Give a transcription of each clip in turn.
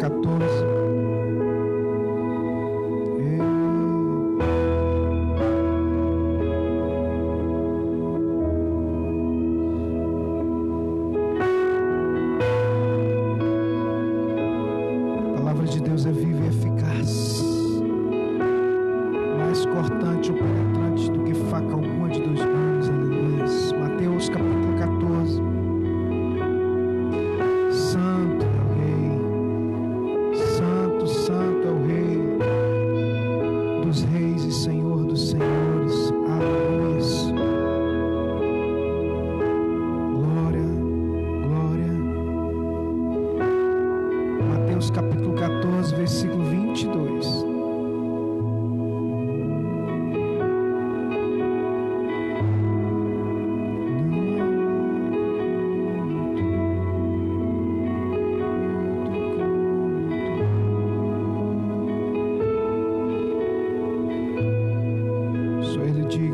14.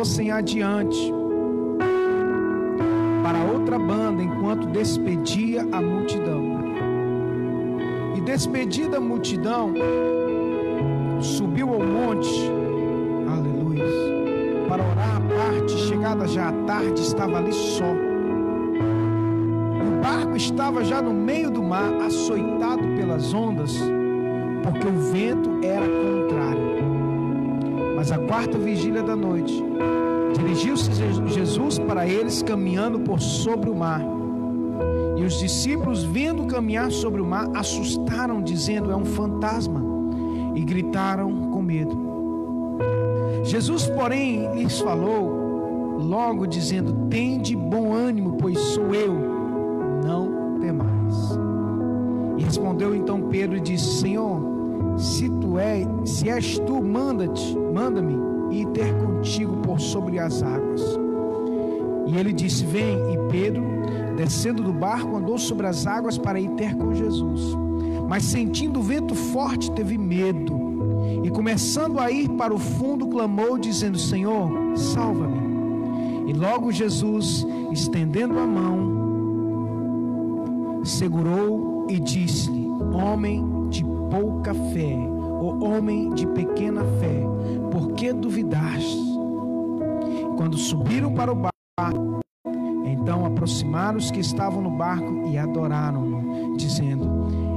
fossem adiante para outra banda enquanto despedia a multidão. E despedida a multidão, subiu ao monte, aleluia, para orar à parte, chegada já à tarde, estava ali só. O barco estava já no meio do mar, açoitado pelas ondas, porque o vento era mas a quarta vigília da noite, dirigiu-se Jesus para eles caminhando por sobre o mar. E os discípulos, vendo caminhar sobre o mar, assustaram, dizendo: É um fantasma, e gritaram com medo. Jesus, porém, lhes falou, logo dizendo: Tende bom ânimo, pois sou eu, não temais. E respondeu então Pedro e disse: Senhor, se tu és, se és tu, manda-te, manda-me ir ter contigo por sobre as águas. E ele disse: Vem. E Pedro, descendo do barco, andou sobre as águas para ir ter com Jesus. Mas sentindo o vento forte, teve medo. E começando a ir para o fundo, clamou, dizendo: Senhor, salva-me. E logo Jesus, estendendo a mão, segurou e disse-lhe: Homem pouca fé, o homem de pequena fé, por que duvidaste? Quando subiram para o barco, então aproximaram os que estavam no barco e adoraram-no, dizendo: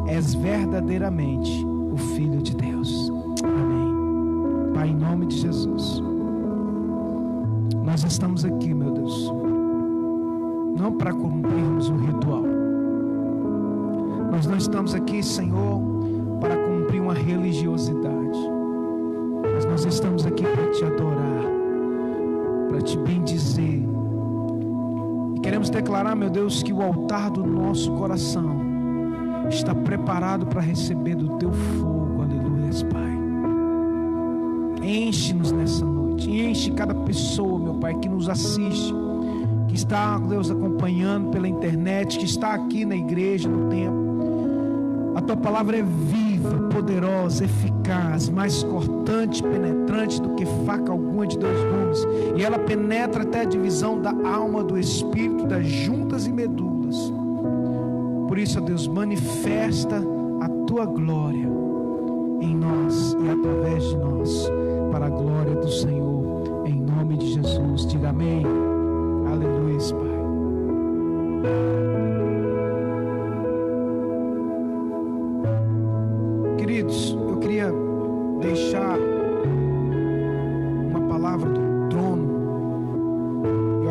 És verdadeiramente o Filho de Deus. Amém. Pai, em nome de Jesus, nós estamos aqui, meu Deus, não para cumprirmos um ritual. Nós não estamos aqui, Senhor, para cumprir uma religiosidade. Mas nós estamos aqui para te adorar, para te bendizer. E queremos declarar, meu Deus, que o altar do nosso coração está preparado para receber do teu fogo. Aleluia, Pai. Enche-nos nessa noite. Enche cada pessoa, meu Pai, que nos assiste, que está, Deus, acompanhando pela internet, que está aqui na igreja, no templo. A tua palavra é viva viva, poderosa, eficaz, mais cortante, penetrante do que faca alguma de dois gumes, e ela penetra até a divisão da alma, do espírito, das juntas e medulas. Por isso, ó Deus, manifesta a tua glória em nós e através de nós, para a glória do Senhor, em nome de Jesus. Diga amém.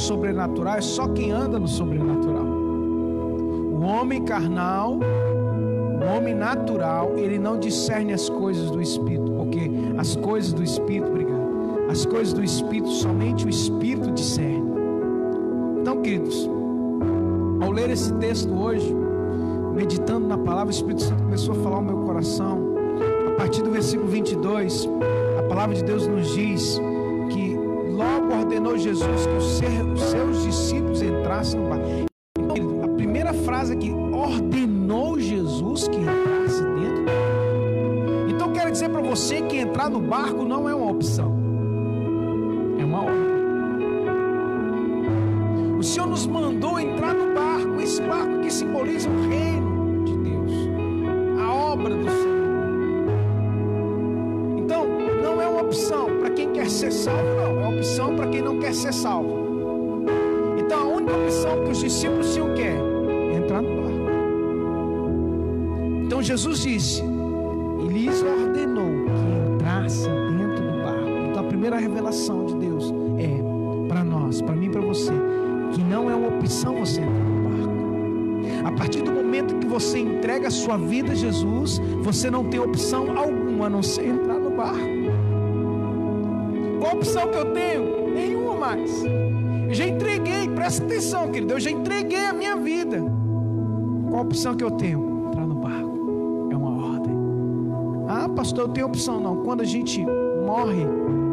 sobrenatural é só quem anda no sobrenatural. O homem carnal, o homem natural, ele não discerne as coisas do espírito, porque as coisas do espírito, obrigado. As coisas do espírito somente o espírito discerne. Então, queridos, ao ler esse texto hoje, meditando na palavra, o Espírito Santo começou a falar ao meu coração. A partir do versículo 22, a palavra de Deus nos diz ordenou Jesus que os seus discípulos entrassem no barco. Então, a primeira frase aqui, ordenou Jesus que entrasse dentro. Então, quero dizer para você que entrar no barco não é uma opção, é uma ordem. O Senhor nos mandou entrar no barco, esse barco que simboliza o reino ser salvo, não. É opção para quem não quer ser salvo. Então, a única opção que os discípulos tinham que é entrar no barco. Então, Jesus disse, e lhes ordenou que entrassem dentro do barco. Então, a primeira revelação de Deus é para nós, para mim e para você, que não é uma opção você entrar no barco. A partir do momento que você entrega a sua vida a Jesus, você não tem opção alguma a não ser entrar opção que eu tenho? Nenhuma mais. Eu já entreguei, presta atenção, querido, eu já entreguei a minha vida. Qual a opção que eu tenho? Entrar no barco. É uma ordem. Ah, pastor, eu tenho opção. Não, quando a gente morre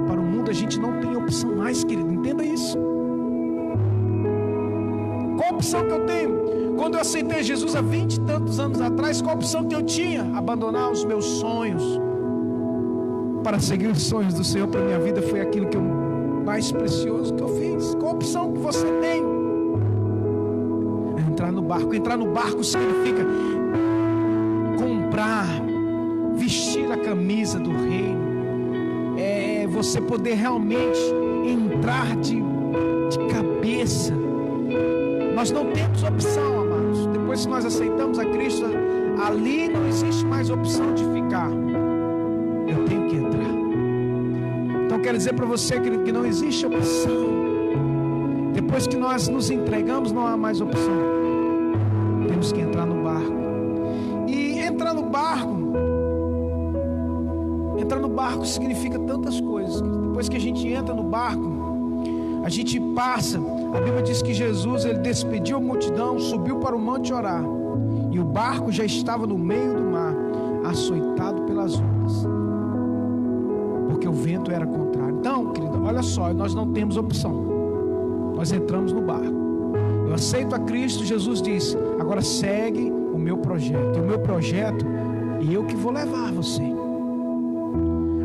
para o mundo, a gente não tem opção mais, querido. Entenda isso. Qual a opção que eu tenho? Quando eu aceitei Jesus há vinte e tantos anos atrás, qual a opção que eu tinha? Abandonar os meus sonhos para seguir os sonhos do Senhor para minha vida foi aquilo que eu mais precioso que eu fiz. Qual a opção que você tem? Entrar no barco. Entrar no barco significa comprar, vestir a camisa do reino. É você poder realmente entrar de, de cabeça. Nós não temos opção, depois que nós aceitamos a Cristo, ali não existe mais opção de ficar. Quero dizer para você, querido, que não existe opção. Depois que nós nos entregamos, não há mais opção. Temos que entrar no barco. E entrar no barco, entrar no barco significa tantas coisas. Depois que a gente entra no barco, a gente passa a Bíblia diz que Jesus ele despediu a multidão, subiu para o monte orar, e o barco já estava no meio do mar, açoitado Então, querido, olha só, nós não temos opção. Nós entramos no barco. Eu aceito a Cristo, Jesus disse: agora segue o meu projeto. E o meu projeto, e eu que vou levar você.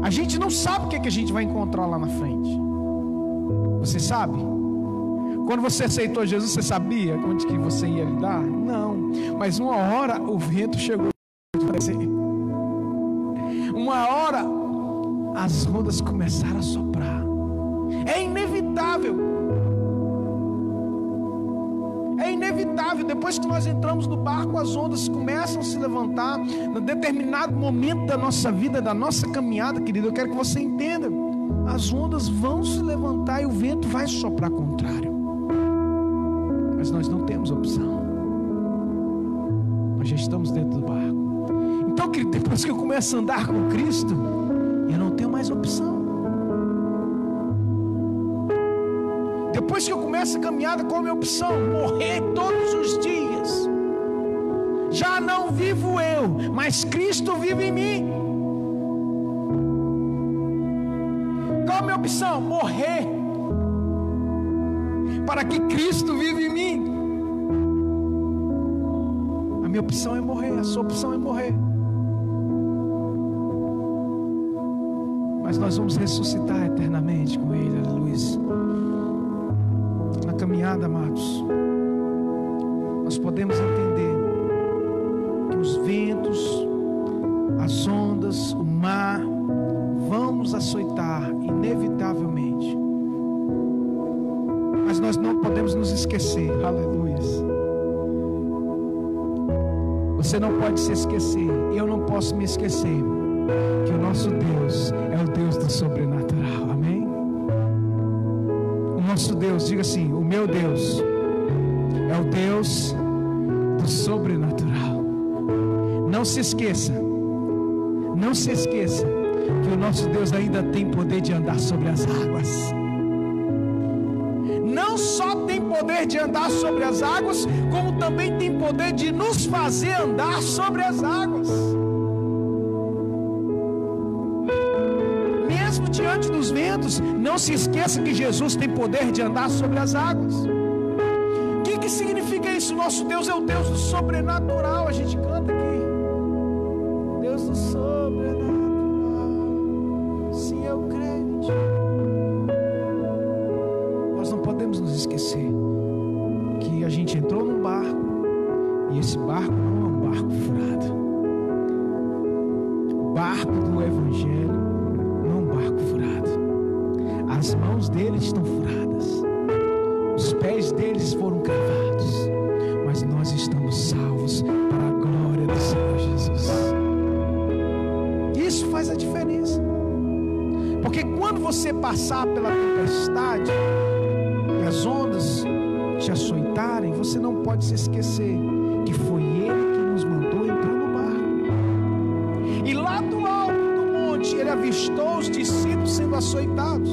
A gente não sabe o que, é que a gente vai encontrar lá na frente. Você sabe? Quando você aceitou Jesus, você sabia onde que você ia lidar? Não. Mas uma hora o vento chegou. Uma as ondas começaram a soprar. É inevitável. É inevitável. Depois que nós entramos no barco, as ondas começam a se levantar. Em determinado momento da nossa vida, da nossa caminhada, querido, eu quero que você entenda. As ondas vão se levantar e o vento vai soprar contrário mas nós não temos opção. Nós já estamos dentro do barco. Então, querido, depois que eu começo a andar com Cristo, eu não tenho mais opção. Depois que eu começo a caminhada, qual é a minha opção? Morrer todos os dias. Já não vivo eu, mas Cristo vive em mim. Qual é a minha opção? Morrer para que Cristo vive em mim. A minha opção é morrer, a sua opção é morrer. Mas nós vamos ressuscitar eternamente com Ele, aleluia. Na caminhada, amados, nós podemos entender que os ventos, as ondas, o mar vão nos açoitar inevitavelmente mas nós não podemos nos esquecer, aleluia. Você não pode se esquecer, eu não posso me esquecer, que o nosso Deus é o Deus do sobrenatural, amém? O nosso Deus, diga assim: o meu Deus é o Deus do sobrenatural. Não se esqueça, não se esqueça que o nosso Deus ainda tem poder de andar sobre as águas não só tem poder de andar sobre as águas, como também tem poder de nos fazer andar sobre as águas. Diante dos ventos, não se esqueça que Jesus tem poder de andar sobre as águas. O que, que significa isso? Nosso Deus é o Deus do sobrenatural. A gente canta sendo açoitados.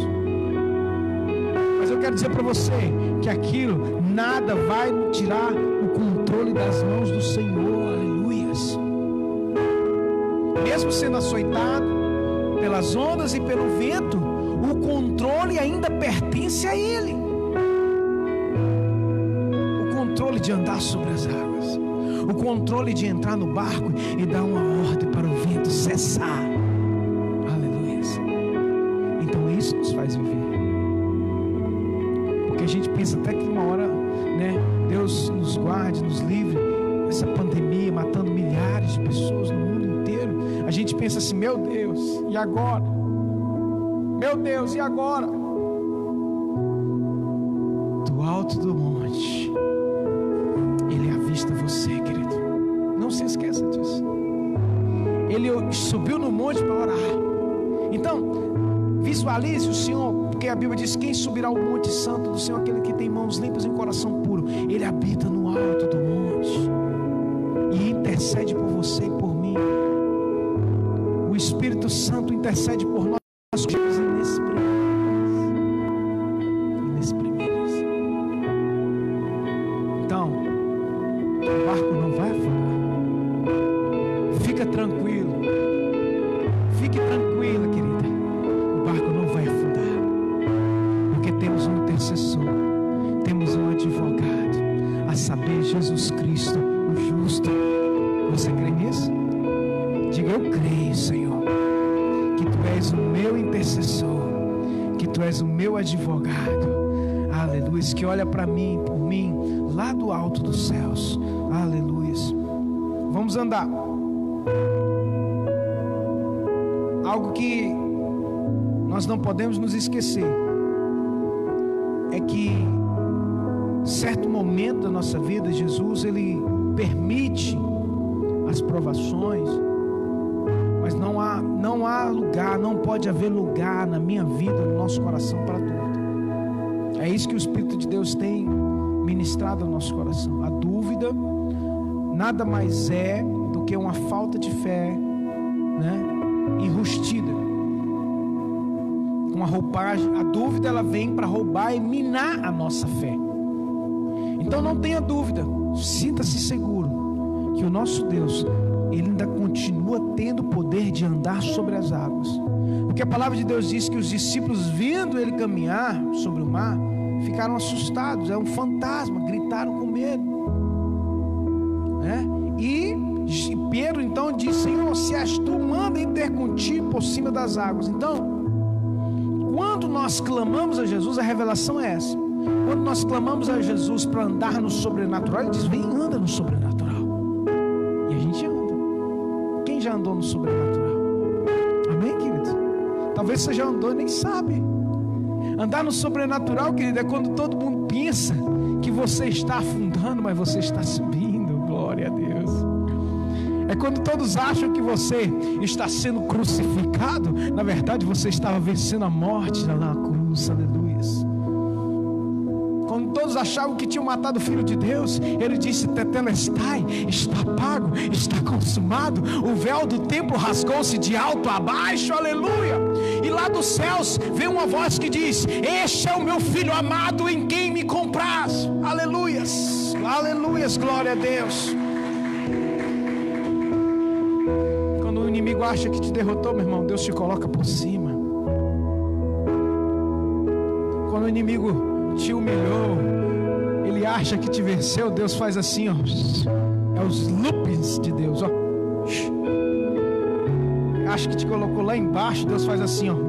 Mas eu quero dizer para você que aquilo, nada vai tirar o controle das mãos do Senhor, aleluias. Mesmo sendo açoitado pelas ondas e pelo vento, o controle ainda pertence a Ele controle de andar sobre as águas, o controle de entrar no barco e dar uma ordem para o vento cessar. Meu Deus, e agora? Meu Deus, e agora? Do alto do monte você, querido. Não se esqueça disso. Ele subiu no monte para orar. Então, visualize o Senhor, porque a Bíblia diz: quem subirá ao monte santo do Senhor, aquele que tem mãos limpas e um coração puro. Ele habita no alto do monte e intercede por você e por mim. O Espírito Santo intercede por nós. Podemos nos esquecer é que certo momento da nossa vida Jesus ele permite as provações, mas não há não há lugar, não pode haver lugar na minha vida, no nosso coração para tudo. É isso que o Espírito de Deus tem ministrado ao nosso coração. A dúvida nada mais é do que uma falta de fé, né? Enrustida. Com a roupagem, a dúvida ela vem para roubar e minar a nossa fé. Então não tenha dúvida, sinta-se seguro que o nosso Deus, ele ainda continua tendo o poder de andar sobre as águas. Porque a palavra de Deus diz que os discípulos, vendo ele caminhar sobre o mar, ficaram assustados, é um fantasma, gritaram com medo. Né? E Pedro então diz: Senhor, se és tu, manda ter contigo por cima das águas. Então, nós clamamos a Jesus, a revelação é essa. Quando nós clamamos a Jesus para andar no sobrenatural, Ele diz: Vem, anda no sobrenatural. E a gente anda. Quem já andou no sobrenatural? Amém, querido? Talvez você já andou e nem sabe. Andar no sobrenatural, querido, é quando todo mundo pensa que você está afundando, mas você está subindo. Glória a Deus. É quando todos acham que você está sendo crucificado, na verdade você estava vencendo a morte na cruz, aleluia. Quando todos achavam que tinham matado o Filho de Deus, ele disse: Tetelestai, está pago, está consumado. O véu do templo rasgou-se de alto a baixo, aleluia. E lá dos céus vem uma voz que diz: Este é o meu filho amado em quem me compraz, aleluias, aleluias, glória a Deus. Inimigo acha que te derrotou, meu irmão, Deus te coloca por cima. Quando o inimigo te humilhou, ele acha que te venceu, Deus faz assim, ó. É os loopings de Deus, ó. Acha que te colocou lá embaixo, Deus faz assim, ó.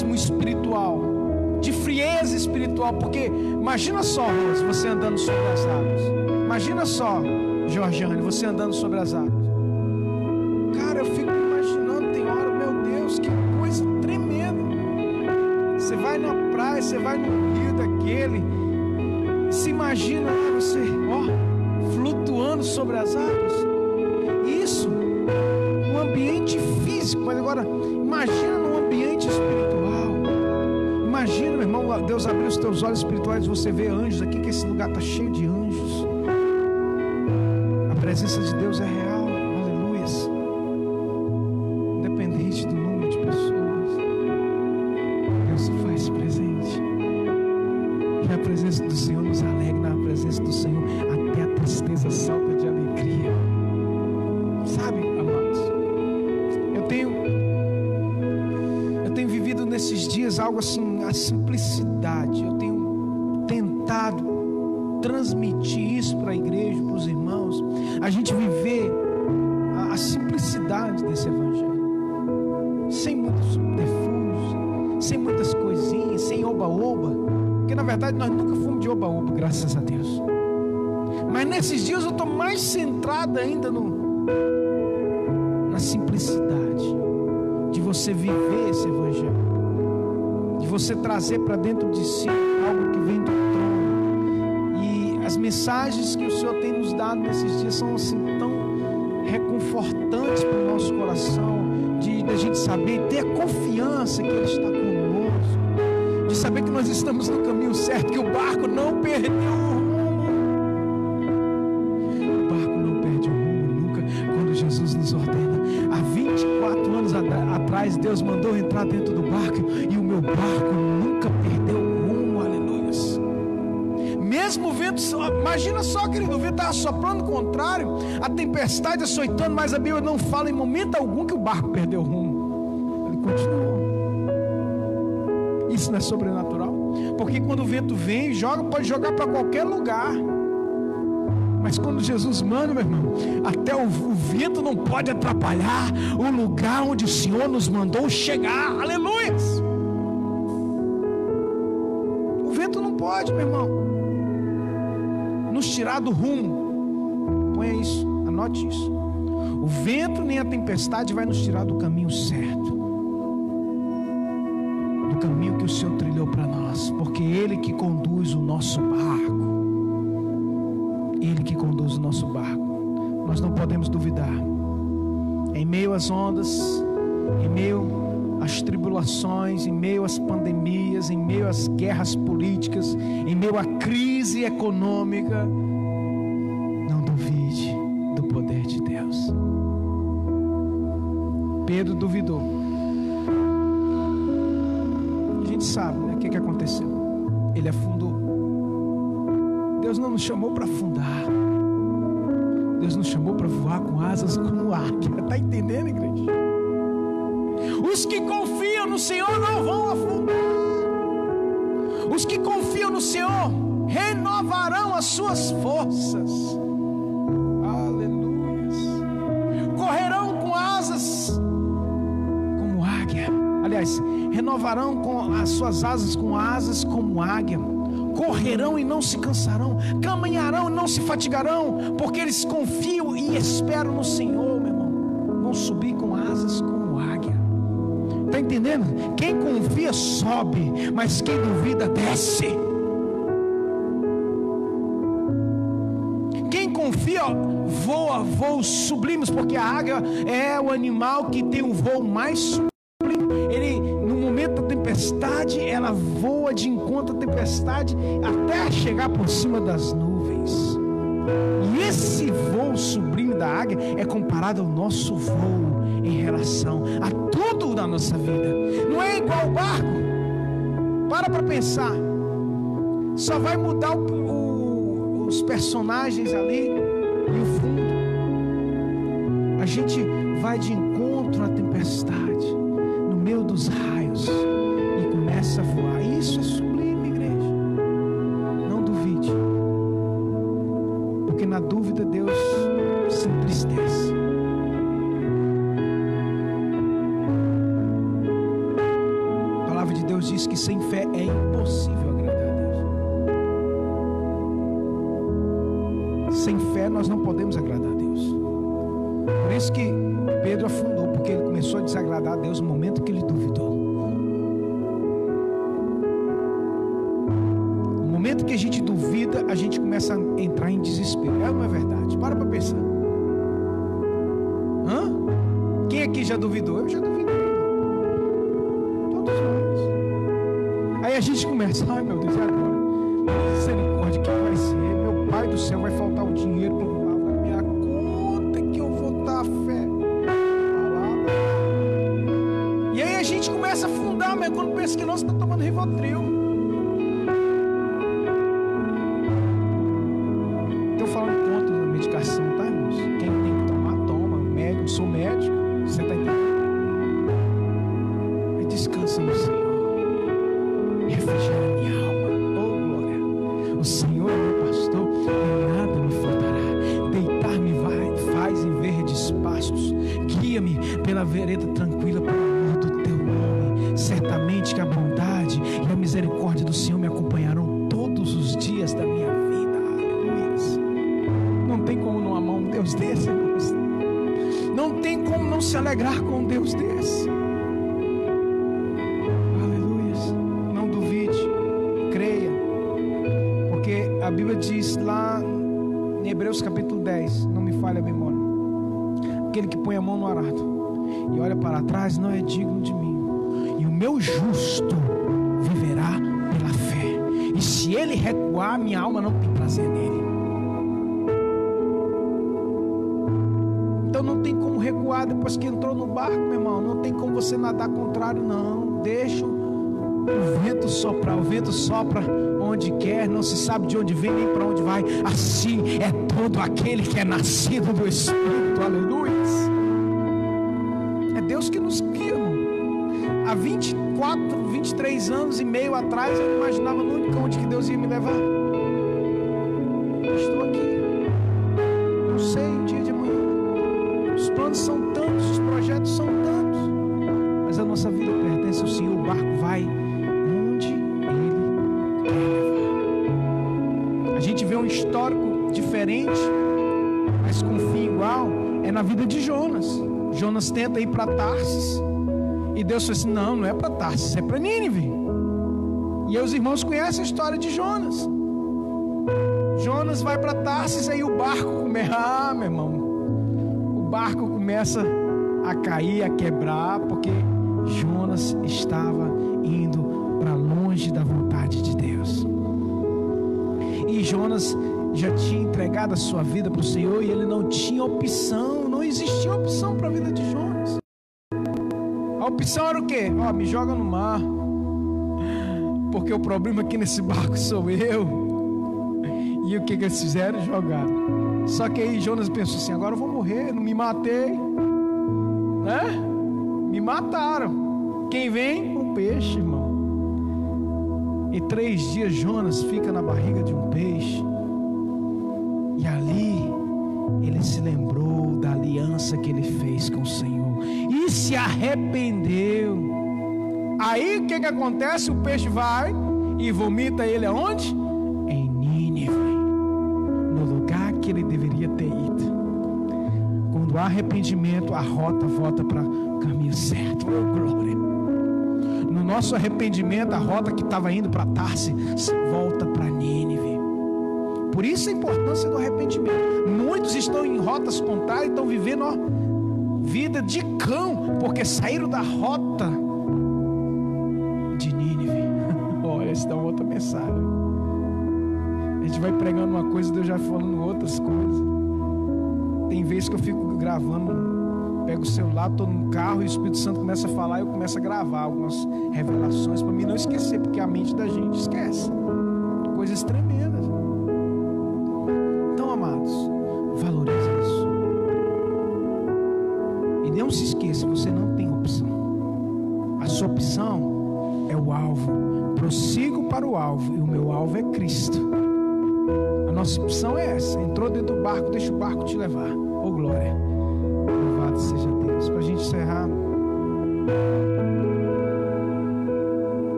marasmo espiritual, de frieza espiritual, porque imagina só, você andando sobre as águas. Imagina só, Georgiane, você andando sobre as águas. Cara, eu fico imaginando, tem hora, meu Deus, que coisa tremenda. Você vai na praia, você vai no rio daquele, se imagina você, ó, flutuando sobre as águas. mas agora imagina Deus abriu os teus olhos espirituais você vê anjos aqui, que esse lugar está cheio de anjos. A presença de Deus é real, trazer para dentro de si algo que vem do trono. E as mensagens que o Senhor tem nos dado nesses dias são assim tão reconfortantes para o nosso coração, de, de a gente saber, ter a confiança que Ele está conosco, de saber que nós estamos no caminho certo, que o barco não perdeu o imagina só, querido, o vento estava soprando contrário, a tempestade açoitando, mas a Bíblia não fala em momento algum que o barco perdeu o rumo. Ele continuou. Isso não é sobrenatural? Porque quando o vento vem, joga, pode jogar para qualquer lugar. Mas quando Jesus manda, meu irmão, até o, o, vento não pode atrapalhar o lugar onde o Senhor nos mandou chegar. Aleluia! O vento não pode, meu irmão, tirar do rumo. Ponha isso, anote isso. O vento nem a tempestade vai nos tirar do caminho certo. Do caminho que o Senhor trilhou para nós, porque Ele que conduz o nosso barco. Ele que conduz o nosso barco. Nós não podemos duvidar. Em meio às ondas, em meio às tribulações, em meio às pandemias, em meio às guerras políticas, em meio à crise econômica, Pedro duvidou. A gente sabe né, o que, que aconteceu. Ele afundou. Deus não nos chamou para afundar. Deus nos chamou para voar com asas como águia. Está entendendo, igreja? Os que confiam no Senhor não vão afundar. Os que confiam no Senhor renovarão as suas forças. Renovarão com as suas asas com asas como águia. Correrão e não se cansarão, caminharão e não se fatigarão, porque eles confiam e esperam no Senhor, meu irmão. Vão subir com asas como águia. Está entendendo? Quem confia sobe, mas quem duvida desce. Quem confia voa voos sublimes, porque a águia é o animal que tem o voo mais sublime. Ele, tempestade, ela voa de encontro à tempestade até chegar por cima das nuvens. E esse voo sublime da águia é comparado ao nosso voo em relação a tudo na nossa vida. Não é igual o barco. Para para pensar. Só vai mudar o, o, os personagens ali e o fundo. A gente vai de encontro à tempestade, no meio dos raios, começa a voar. Isso é sublime, igreja. Não duvide. Porque na dúvida Deus se entristece. A palavra de Deus diz que sem fé é impossível agradar a Deus. Sem fé nós não podemos agradar a Deus. Por isso que Pedro afundou, porque ele começou a desagradar a Deus no momento que ele duvidou. Que a gente duvida, a gente começa a entrar em desespero. É é verdade? Para para pensar. Hã? Quem aqui já duvidou? Eu já duvidei. Todos nós. Aí a gente começa, ai meu Deus, e agora? Misericórdia, que vai ser? Meu pai do céu vai faltar o dinheiro para minha conta que eu vou dar fé. Palavra. E aí a gente começa a afundar, mas quando pensa que não, você pastos. Guia-me pela vereda tranquila por amor do teu nome. Certamente que a bondade e a misericórdia do Senhor me acompanharão todos os dias da minha vida. Aleluia. Não tem como não amar um Deus desse. Não tem como não se alegrar com um Deus desse. E olha para trás não é digno de mim. E o meu justo viverá pela fé. E se ele recuar, minha alma não tem prazer nele. Então não tem como recuar depois que entrou no barco, meu irmão. Não tem como você nadar contrário, não. Deixa o vento soprar. O vento sopra onde quer, não se sabe de onde vem nem para onde vai. Assim é todo aquele que é nascido do Espírito. Aleluia. 23 anos e meio atrás eu não imaginava nunca onde que Deus ia me levar. Estou aqui. Não sei o dia de amanhã. Os planos são tantos, os projetos são tantos. Mas a nossa vida pertence ao Senhor. O barco vai onde Ele quer levar. A gente vê um histórico diferente, mas com fim igual. É na vida de Jonas. Jonas tenta ir para Tarsis. E Deus falou assim: não, não é para Tarsis, é para Nínive. E os irmãos conhecem a história de Jonas. Jonas vai para Tarsis, aí o barco começa. Ah, meu irmão. O barco começa a cair, a quebrar, porque Jonas estava indo para longe da vontade de Deus. E Jonas já tinha entregado a sua vida para o Senhor e ele não tinha opção, não existia opção para a vida de Jonas. opção era o quê? Ó, me joga no mar. Porque o problema aqui nesse barco sou eu. E o que, que eles fizeram? Jogaram. Só que aí Jonas pensou assim: agora eu vou morrer, não me matei. Né? Me mataram. Quem vem? Um peixe, irmão. E três dias Jonas fica na barriga de um peixe. E ali ele se lembrou da aliança que ele fez com o Senhor e se arrependeu. Aí o que, que acontece? O peixe vai e vomita ele aonde? Em Nínive, no lugar que ele deveria ter ido. Quando há arrependimento, a rota volta para o caminho certo. Oh, glória. No nosso arrependimento, a rota que estava indo para Tarse volta para Nínive. Por isso a importância do arrependimento. Muitos estão em rotas contrárias, estão vivendo ó, vida de cão, porque saíram da rota mensagem. A gente vai pregando uma coisa, Deus já falando outras coisas. Tem vezes que eu fico gravando, pego o celular, estou no carro e o Espírito Santo começa a falar e eu começo a gravar algumas revelações para mim não esquecer, porque a mente da gente esquece. Coisas tremendas. não se esqueça, você não O alvo e o meu alvo é Cristo. A nossa opção é essa. Entrou dentro do barco, deixa o barco te levar. Oh glória. Louvado seja Deus. Para a gente encerrar.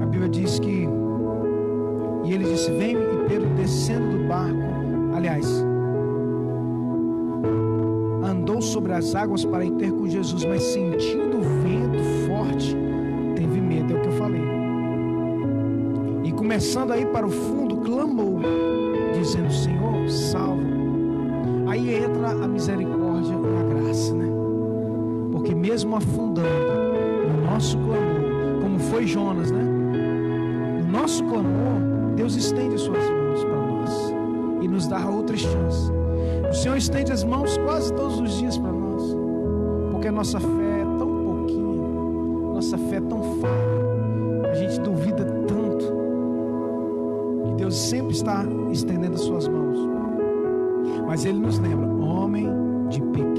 A Bíblia diz que e ele disse: Vem e Pedro descendo do barco. Aliás, sobre as águas para ir ter com Jesus, mas sentindo E começando a ir para o fundo, clamou, dizendo: Senhor, salva. Aí entra a misericórdia e a graça, né? Porque mesmo afundando no nosso clamor, como foi Jonas, né? No nosso clamor, Deus estende suas mãos para nós e nos dá outra chance. O Senhor estende as mãos quase todos os dias para nós, porque a nossa fé sempre está estendendo as suas mãos, mas Ele nos lembra, homem de pequena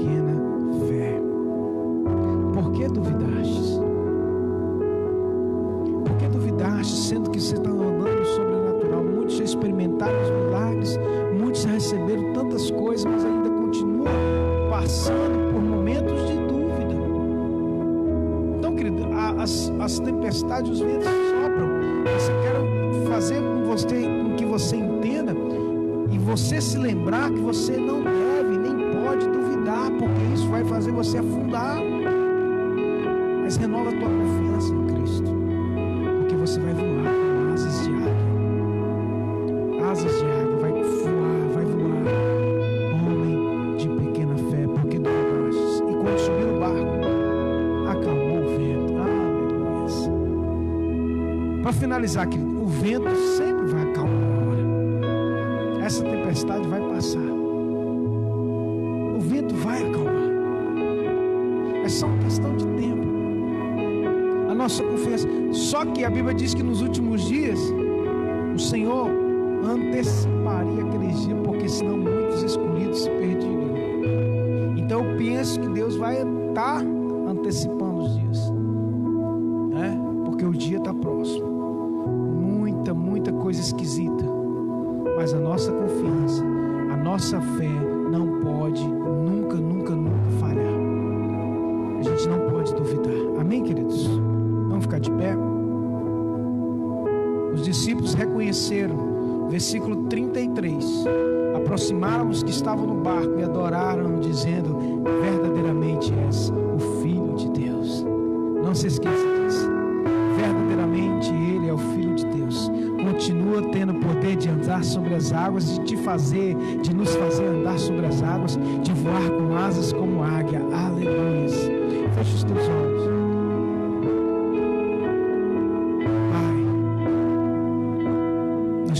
finalizar aqui, o vento sempre vai acalmar uma hora. Essa tempestade vai passar. O vento vai acalmar. É só uma questão de tempo. A nossa confiança. Só que a Bíblia diz que nos últimos dias o Senhor anteciparia aqueles dias, porque senão muitos escolhidos se perderiam. Então eu penso que Deus vai estar antecipando os dias. Né? Porque o dia está próximo nossa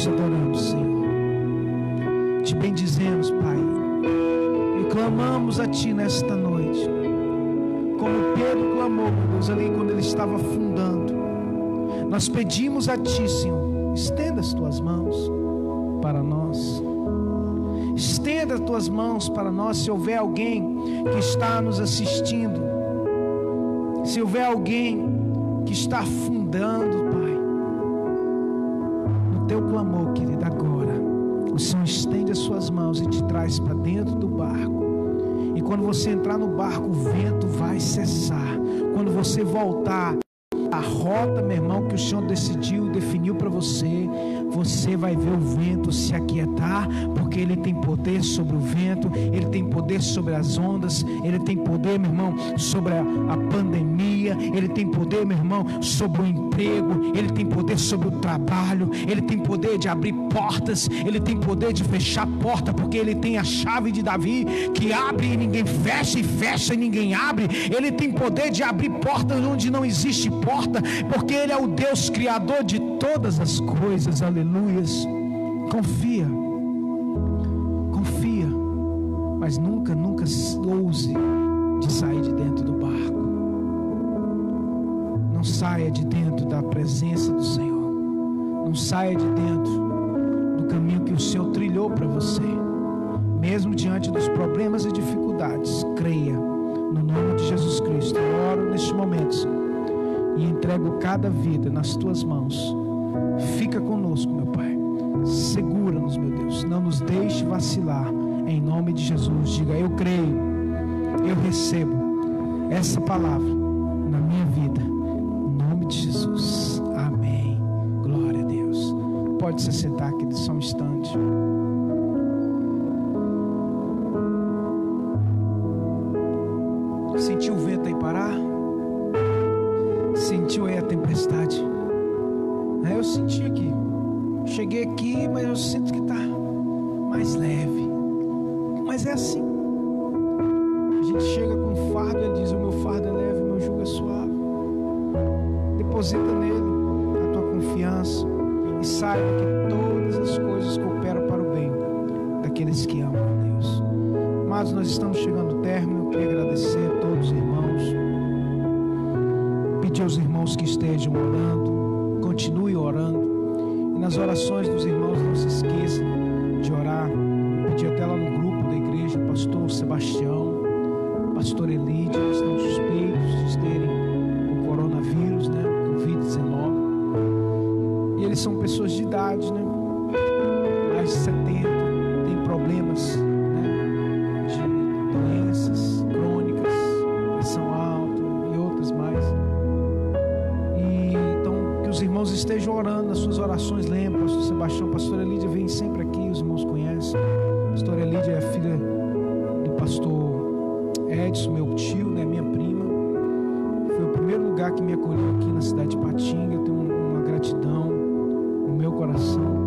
adoramos, Senhor. Te bendizemos, Pai. E clamamos a Ti nesta noite. como Pedro clamou, meu Deus, ali quando ele estava afundando. Nós pedimos a Ti, Senhor, estenda as Tuas mãos para nós. Estenda as Tuas mãos para nós se houver alguém que está nos assistindo. Se houver alguém que está afundando, para dentro do barco. E quando você entrar no barco, o vento vai cessar. Quando você voltar a rota, meu irmão, que o Senhor decidiu definiu para você, você vai ver o vento se aquietar, porque ele tem poder sobre o vento, ele tem poder sobre as ondas, ele tem poder, meu irmão, sobre a, a pandemia, ele tem poder, meu irmão, sobre o emprego, ele tem poder sobre o trabalho, ele tem poder de abrir portas, ele tem poder de fechar porta, porque ele tem a chave de Davi que abre e ninguém fecha, e fecha e ninguém abre. Ele tem poder de abrir portas onde não existe porta, porque ele é o Deus criador de todas as coisas. Aleluias. Confia. Confia. Mas nunca, nunca ouse de sair de dentro do barco. Não saia de dentro da presença do Senhor. Não saia de dentro do caminho que o Senhor trilhou para você. Mesmo diante dos problemas e dificuldades, creia no nome de Jesus Cristo. Eu oro neste momento, Senhor, e entrego cada vida nas tuas mãos. Fica conosco, meu Pai. Segura-nos, meu Deus. Não nos deixe vacilar. Em nome de Jesus, diga: Eu creio, eu recebo essa palavra na minha vida. Em nome de Jesus. Amém. Glória a Deus. Pode se sentar, Mas é assim. A gente chega com um fardo, ele diz: O meu fardo é leve, o meu jugo é suave. Deposita nele a tua confiança e saiba que todas as coisas cooperam para o bem daqueles que amam a Deus. Mas nós estamos chegando ao término. Eu queria agradecer a todos os irmãos. Pedir aos irmãos que estejam orando, continue orando. E nas orações dos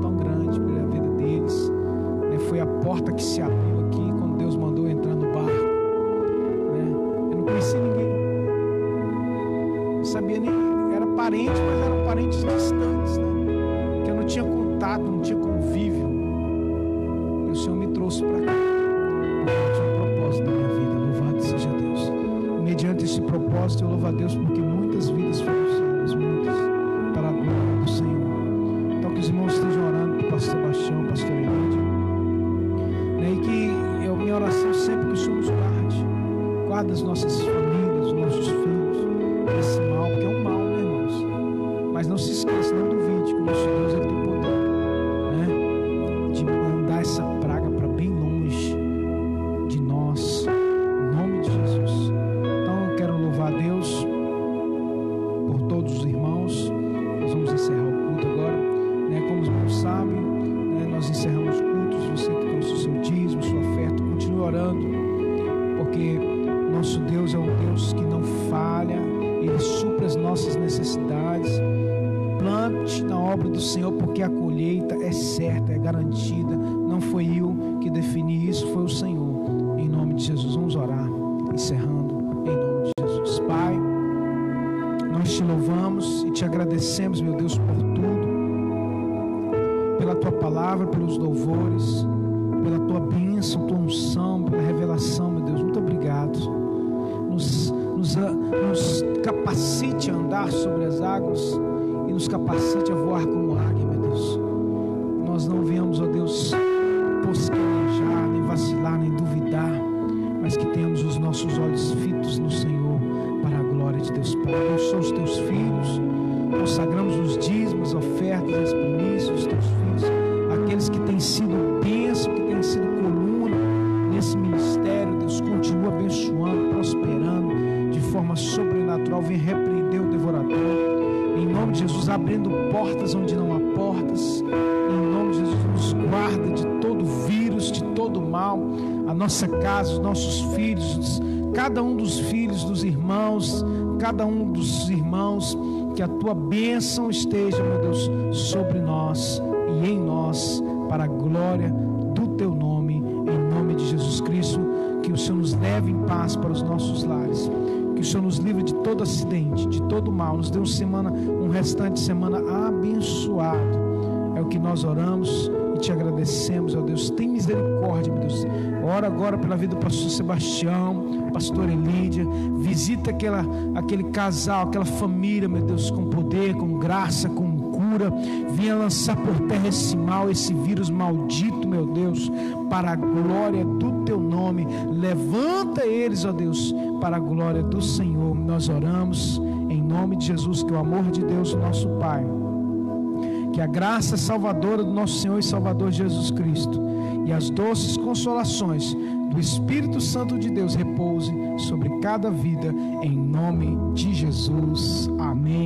tão grande pela vida deles. né? Foi a porta que se abriu aqui quando Deus mandou entrar no barco. né? Eu não conhecia ninguém. Não sabia nem. Era parente, mas eram parentes um Deus que não falha, Ele supra as nossas necessidades. Plante na obra do Senhor, porque a colheita é certa, é garantida. Não foi eu que defini isso, foi o Senhor. Em nome de Jesus, vamos orar, encerrando, em nome de Jesus. Pai, nós te louvamos e te agradecemos, meu Deus, por tudo, pela tua palavra, pelos louvores, pela tua bênção, tua unção, pela revelação, sobre as águas e nos capacite a voar como todo mal. A nossa casa, os nossos filhos, cada um dos filhos dos irmãos, cada um dos irmãos, que a tua bênção esteja, meu Deus, sobre nós e em nós, para a glória do teu nome, em nome de Jesus Cristo. Que o Senhor nos leve em paz para os nossos lares. Que o Senhor nos livre de todo acidente, de todo mal. Nos dê uma semana, um restante de semana abençoado. É o que nós oramos te agradecemos, ó Deus. Tem misericórdia, meu Deus. Ora agora pela vida do pastor Sebastião, pastor Elídia. Visita aquela, aquele casal, aquela família, meu Deus, com poder, com graça, com cura. Venha lançar por terra esse mal, esse vírus maldito, meu Deus, para a glória do teu nome. Levanta eles, ó Deus, para a glória do Senhor. Nós oramos em nome de Jesus, que o amor de Deus, nosso Pai, a graça salvadora do nosso Senhor e Salvador Jesus Cristo e as doces consolações do Espírito Santo de Deus repouse sobre cada vida, em nome de Jesus. Amém.